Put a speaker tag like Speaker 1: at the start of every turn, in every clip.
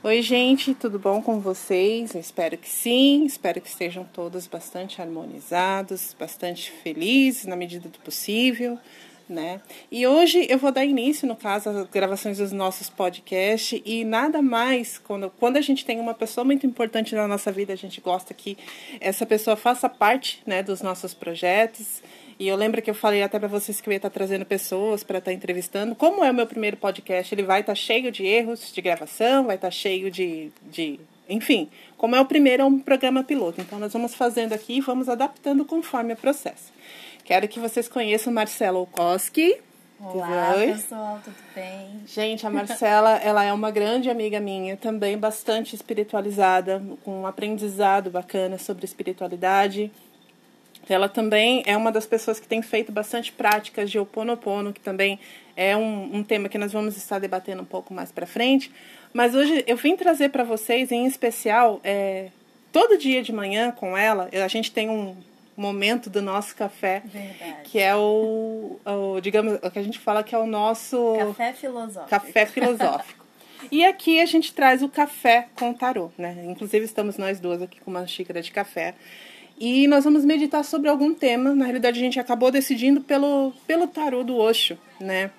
Speaker 1: Oi, gente, tudo bom com vocês? Eu espero que sim, espero que estejam todos bastante harmonizados, bastante felizes na medida do possível, né? E hoje eu vou dar início, no caso, às gravações dos nossos podcasts e nada mais quando, quando a gente tem uma pessoa muito importante na nossa vida, a gente gosta que essa pessoa faça parte, né, dos nossos projetos. E eu lembro que eu falei até para vocês que eu ia estar trazendo pessoas para estar entrevistando. Como é o meu primeiro podcast, ele vai estar cheio de erros de gravação, vai estar cheio de, de. Enfim, como é o primeiro, é um programa piloto. Então, nós vamos fazendo aqui e vamos adaptando conforme o processo. Quero que vocês conheçam Marcela Olkowski.
Speaker 2: Olá, Oi. pessoal, tudo bem?
Speaker 1: Gente, a Marcela, ela é uma grande amiga minha, também bastante espiritualizada, com um aprendizado bacana sobre espiritualidade. Ela também é uma das pessoas que tem feito bastante práticas de Oponopono, que também é um, um tema que nós vamos estar debatendo um pouco mais para frente. Mas hoje eu vim trazer para vocês, em especial, é, todo dia de manhã com ela, a gente tem um momento do nosso café,
Speaker 2: Verdade.
Speaker 1: que é o, o, digamos, o que a gente fala que é o nosso
Speaker 2: café filosófico.
Speaker 1: Café filosófico. E aqui a gente traz o café com tarô, né? Inclusive estamos nós duas aqui com uma xícara de café. E nós vamos meditar sobre algum tema. Na realidade, a gente acabou decidindo pelo, pelo tarô do Osho, né?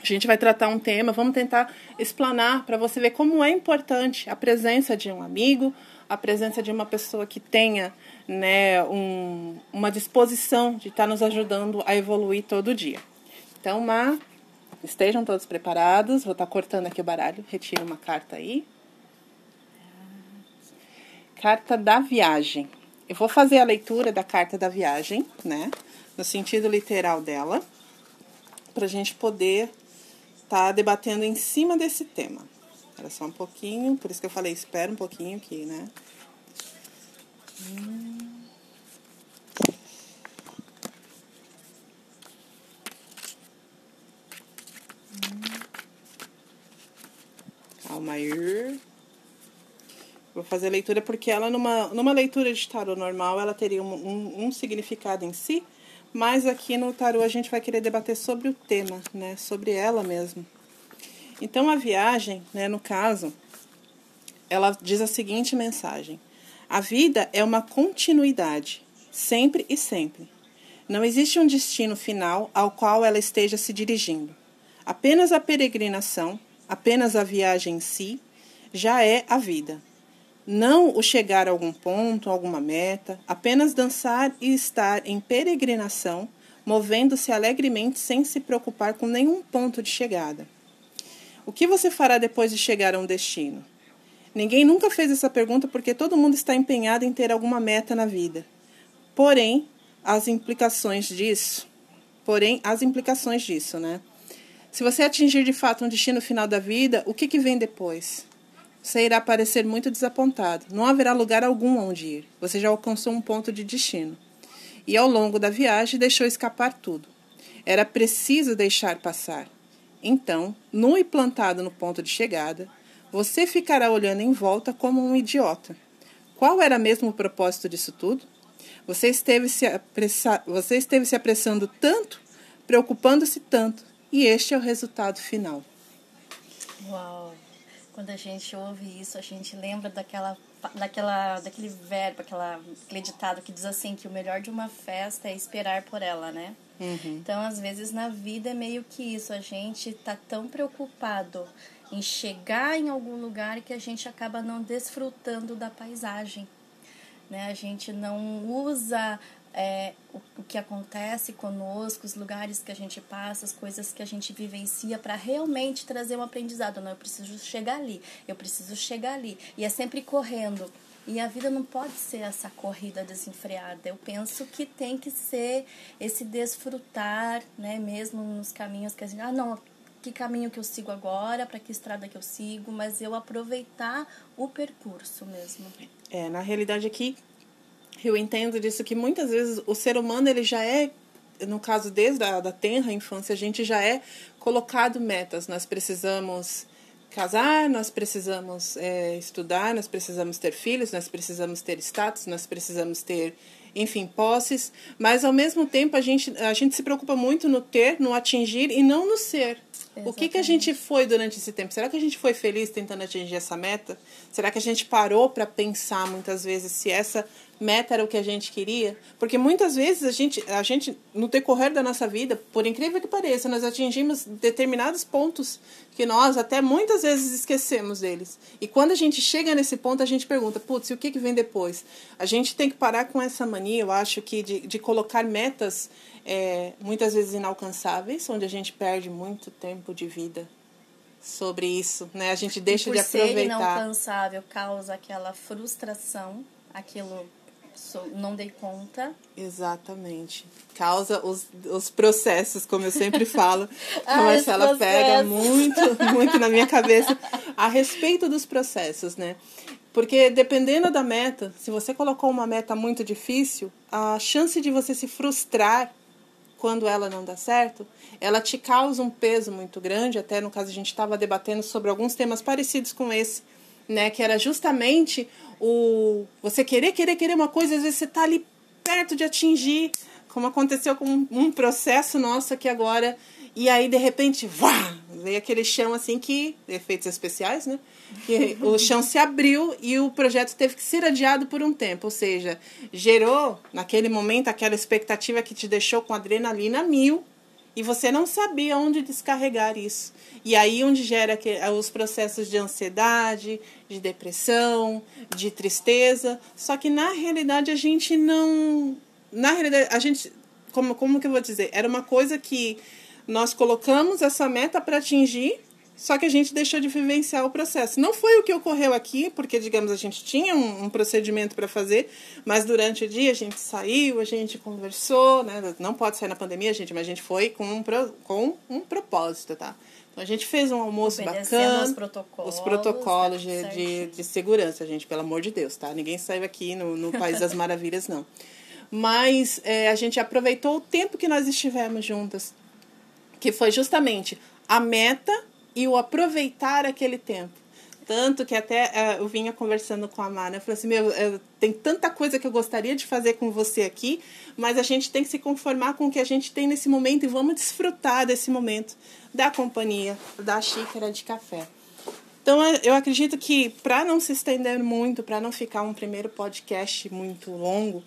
Speaker 1: A gente vai tratar um tema, vamos tentar explanar para você ver como é importante a presença de um amigo, a presença de uma pessoa que tenha né, um, uma disposição de estar tá nos ajudando a evoluir todo dia. Então, Má, estejam todos preparados. Vou estar tá cortando aqui o baralho. Retira uma carta aí. Carta da viagem. Eu vou fazer a leitura da carta da viagem, né? No sentido literal dela, para a gente poder estar tá debatendo em cima desse tema. Era só um pouquinho, por isso que eu falei, espera um pouquinho aqui, né? Hum. Calma aí. Vou fazer a leitura porque ela, numa, numa leitura de tarô normal, ela teria um, um, um, significado em si, mas aqui no tarô a gente vai querer debater sobre o tema, né? Sobre ela mesmo. Então a viagem, né, no caso, ela diz a seguinte mensagem: A vida é uma continuidade, sempre e sempre. Não existe um destino final ao qual ela esteja se dirigindo. Apenas a peregrinação, apenas a viagem em si, já é a vida. Não o chegar a algum ponto, alguma meta, apenas dançar e estar em peregrinação, movendo-se alegremente sem se preocupar com nenhum ponto de chegada. O que você fará depois de chegar a um destino? Ninguém nunca fez essa pergunta porque todo mundo está empenhado em ter alguma meta na vida. Porém, as implicações disso, porém, as implicações disso, né? Se você atingir de fato um destino final da vida, o que, que vem depois? Você irá parecer muito desapontado. Não haverá lugar algum onde ir. Você já alcançou um ponto de destino. E ao longo da viagem deixou escapar tudo. Era preciso deixar passar. Então, nu e plantado no ponto de chegada, você ficará olhando em volta como um idiota. Qual era mesmo o propósito disso tudo? Você esteve se, apressa... você esteve se apressando tanto, preocupando-se tanto, e este é o resultado final.
Speaker 2: Uau! Quando a gente ouve isso, a gente lembra daquela, daquela, daquele verbo, aquela, aquele ditado que diz assim que o melhor de uma festa é esperar por ela, né?
Speaker 1: Uhum.
Speaker 2: Então, às vezes na vida é meio que isso, a gente tá tão preocupado em chegar em algum lugar que a gente acaba não desfrutando da paisagem. Né? A gente não usa é, o, o, que acontece conosco, os lugares que a gente passa, as coisas que a gente vivencia para realmente trazer um aprendizado. Não, eu preciso chegar ali, eu preciso chegar ali. E é sempre correndo. E a vida não pode ser essa corrida desenfreada. Eu penso que tem que ser esse desfrutar, né, mesmo nos caminhos que a gente, ah, não, que caminho que eu sigo agora, para que estrada que eu sigo, mas eu aproveitar o percurso mesmo.
Speaker 1: É, na realidade aqui eu entendo disso que muitas vezes o ser humano ele já é no caso desde a da tenra infância a gente já é colocado metas. Nós precisamos casar nós precisamos é, estudar nós precisamos ter filhos nós precisamos ter status nós precisamos ter enfim posses. Mas ao mesmo tempo a gente a gente se preocupa muito no ter no atingir e não no ser O que, que a gente foi durante esse tempo? Será que a gente foi feliz tentando atingir essa meta? Será que a gente parou para pensar muitas vezes se essa meta era o que a gente queria? Porque muitas vezes a gente, a gente no decorrer da nossa vida, por incrível que pareça, nós atingimos determinados pontos que nós até muitas vezes esquecemos deles. E quando a gente chega nesse ponto, a gente pergunta, putz, e o que, que vem depois? A gente tem que parar com essa mania, eu acho que, de, de colocar metas é, muitas vezes inalcançáveis, onde a gente perde muito tempo de vida sobre isso, né? A gente deixa de aproveitar. Ser
Speaker 2: inalcançável causa aquela frustração, aquilo não dei conta.
Speaker 1: Exatamente. Causa os, os processos, como eu sempre falo. a ah, Marcela pega muito, muito na minha cabeça a respeito dos processos, né? Porque dependendo da meta, se você colocou uma meta muito difícil, a chance de você se frustrar quando ela não dá certo, ela te causa um peso muito grande. Até no caso, a gente estava debatendo sobre alguns temas parecidos com esse, né? Que era justamente o você querer, querer, querer uma coisa, às vezes você está ali perto de atingir, como aconteceu com um processo nosso aqui agora, e aí de repente, vá, veio aquele chão assim que efeitos especiais, né? que o chão se abriu e o projeto teve que ser adiado por um tempo, ou seja, gerou naquele momento aquela expectativa que te deixou com adrenalina mil e você não sabia onde descarregar isso. E aí onde gera os processos de ansiedade, de depressão, de tristeza. Só que na realidade a gente não, na realidade a gente, como como que eu vou dizer, era uma coisa que nós colocamos essa meta para atingir só que a gente deixou de vivenciar o processo. Não foi o que ocorreu aqui, porque, digamos, a gente tinha um, um procedimento para fazer, mas durante o dia a gente saiu, a gente conversou, né? Não pode sair na pandemia, gente, mas a gente foi com um, com um propósito, tá? Então a gente fez um almoço bacana.
Speaker 2: Os protocolos.
Speaker 1: Os protocolos de, de, de, segurança, gente, pelo amor de Deus, tá? Ninguém saiu aqui no, no País das Maravilhas, não. Mas é, a gente aproveitou o tempo que nós estivemos juntas, que foi justamente a meta e o aproveitar aquele tempo. Tanto que até uh, eu vinha conversando com a Mara, eu falei assim, meu, eu, tem tanta coisa que eu gostaria de fazer com você aqui, mas a gente tem que se conformar com o que a gente tem nesse momento e vamos desfrutar desse momento da companhia, da xícara de café. Então, eu acredito que para não se estender muito, para não ficar um primeiro podcast muito longo,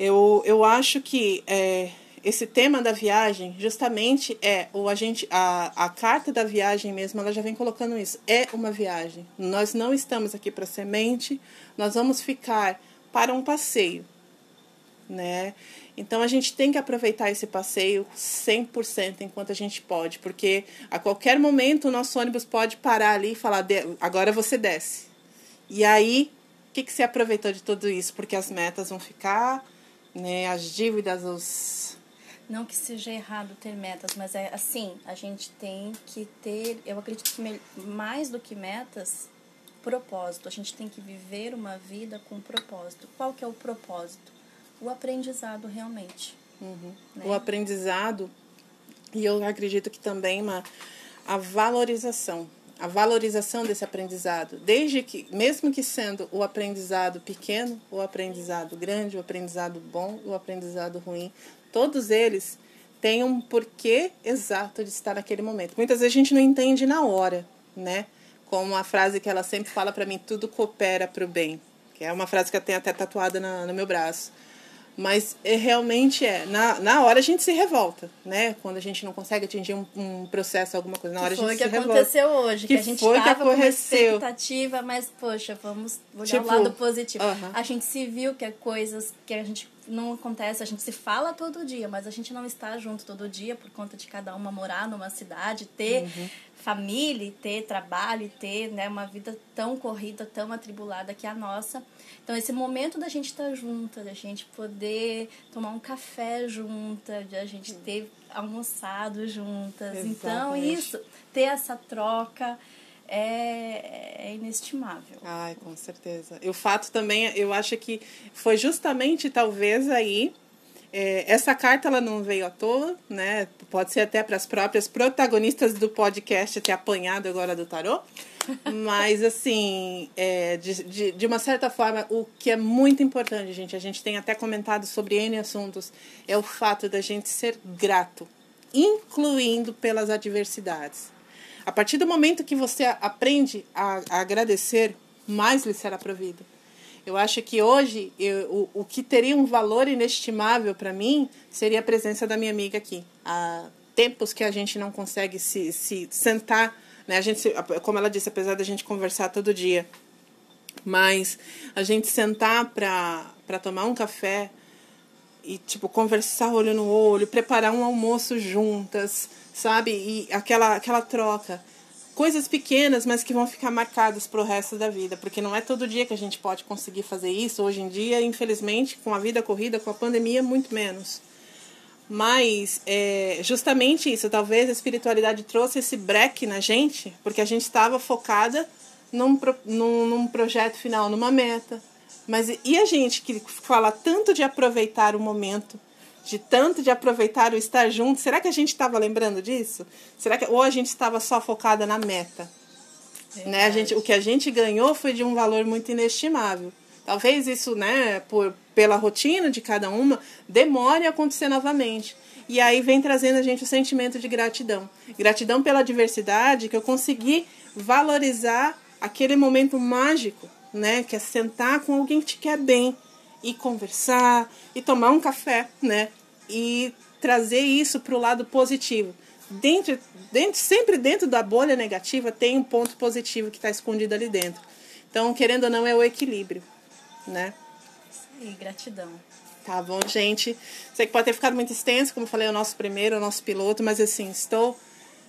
Speaker 1: eu, eu acho que é, esse tema da viagem justamente é o agente a, a carta da viagem mesmo ela já vem colocando isso. É uma viagem. Nós não estamos aqui para semente nós vamos ficar para um passeio né? Então a gente tem que aproveitar esse passeio 100% enquanto a gente pode porque a qualquer momento o nosso ônibus pode parar ali e falar agora você desce. E aí o que, que você aproveitou de tudo isso? Porque as metas vão ficar né? As dívidas os
Speaker 2: não que seja errado ter metas, mas é assim, a gente tem que ter, eu acredito que mais do que metas, propósito. A gente tem que viver uma vida com propósito. Qual que é o propósito? O aprendizado realmente.
Speaker 1: Uhum. Né? O aprendizado, e eu acredito que também uma, a valorização. A valorização desse aprendizado, desde que, mesmo que sendo o aprendizado pequeno, o aprendizado grande, o aprendizado bom, o aprendizado ruim, todos eles têm um porquê exato de estar naquele momento. Muitas vezes a gente não entende na hora, né? Como a frase que ela sempre fala para mim, tudo coopera para o bem. Que é uma frase que eu tenho até tatuada na, no meu braço. Mas é, realmente é. Na, na hora a gente se revolta, né? Quando a gente não consegue atingir um, um processo, alguma coisa. Na hora
Speaker 2: que
Speaker 1: a gente
Speaker 2: se
Speaker 1: revolta.
Speaker 2: Foi o que aconteceu hoje. Que, que a gente foi tava com uma expectativa, mas, poxa, vamos olhar tipo, o lado positivo. Uh -huh. A gente se viu que é coisas que a gente não acontece, a gente se fala todo dia, mas a gente não está junto todo dia por conta de cada uma morar numa cidade, ter uhum. família, ter trabalho, ter né, uma vida tão corrida, tão atribulada que a nossa. Então, esse momento da gente estar junta, da gente poder tomar um café junta, de a gente ter almoçado juntas. Exatamente. Então, isso, ter essa troca é, é inestimável.
Speaker 1: Ai, com certeza. E o fato também, eu acho que foi justamente, talvez, aí é, essa carta ela não veio à toa, né? Pode ser até para as próprias protagonistas do podcast ter apanhado agora do tarô. Mas, assim, é, de, de, de, uma certa forma, o que é muito importante, gente, a gente tem até comentado sobre N assuntos, é o fato da gente ser grato incluindo pelas adversidades. A partir do momento que você aprende a, a agradecer, mais lhe será provido. Eu acho que hoje eu, o, o que teria um valor inestimável para mim seria a presença da minha amiga aqui. Há tempos que a gente não consegue se, se sentar, né? A gente, como ela disse, apesar da gente conversar todo dia, mas a gente sentar para tomar um café e tipo conversar olho no olho, preparar um almoço juntas, sabe? E aquela aquela troca coisas pequenas, mas que vão ficar marcadas para o resto da vida, porque não é todo dia que a gente pode conseguir fazer isso. Hoje em dia, infelizmente, com a vida corrida, com a pandemia, muito menos. Mas é justamente isso, talvez a espiritualidade trouxe esse break na gente, porque a gente estava focada num, num, num projeto final, numa meta. Mas e a gente que fala tanto de aproveitar o momento, de tanto de aproveitar o estar junto. Será que a gente estava lembrando disso? Será que ou a gente estava só focada na meta? Né? A gente, o que a gente ganhou foi de um valor muito inestimável. Talvez isso, né, por pela rotina de cada uma, demore a acontecer novamente. E aí vem trazendo a gente o sentimento de gratidão. Gratidão pela diversidade, que eu consegui valorizar aquele momento mágico, né, que é sentar com alguém que te quer bem, e conversar e tomar um café, né? E trazer isso para o lado positivo. Dentro, dentro, sempre dentro da bolha negativa tem um ponto positivo que está escondido ali dentro. Então, querendo ou não, é o equilíbrio, né?
Speaker 2: Aí, gratidão.
Speaker 1: Tá bom, gente. Sei que pode ter ficado muito extenso, como falei, é o nosso primeiro, o nosso piloto, mas assim, estou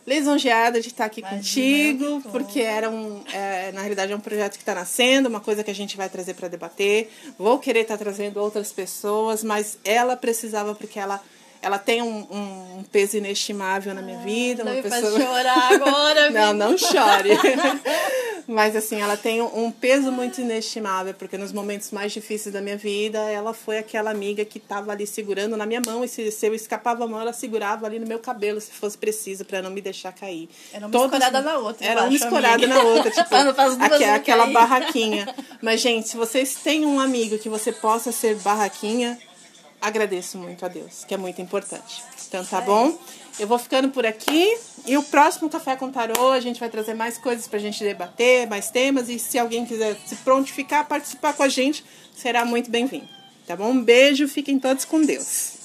Speaker 1: lisonjeada de estar aqui Imagina contigo, porque era um, é, na realidade é um projeto que está nascendo, uma coisa que a gente vai trazer para debater. Vou querer estar tá trazendo outras pessoas, mas ela precisava porque ela ela tem um, um, peso inestimável na minha vida.
Speaker 2: Não
Speaker 1: uma
Speaker 2: me pessoa... chorar agora.
Speaker 1: não, não chore. Mas assim, ela tem um peso muito inestimável, porque nos momentos mais difíceis da minha vida, ela foi aquela amiga que estava ali segurando na minha mão, e se, se eu escapava a mão, ela segurava ali no meu cabelo, se fosse preciso, para não me deixar cair.
Speaker 2: Era uma Todas, escorada na outra.
Speaker 1: Era uma escorada na outra, tipo, aquela, aquela barraquinha. Mas, gente, se vocês têm um amigo que você possa ser barraquinha, agradeço muito a Deus, que é muito importante. Então, tá bom? Eu vou ficando por aqui. E o próximo Café com Tarô, a gente vai trazer mais coisas pra gente debater, mais temas. E se alguém quiser se prontificar, participar com a gente, será muito bem-vindo. Tá bom? Um beijo, fiquem todos com Deus.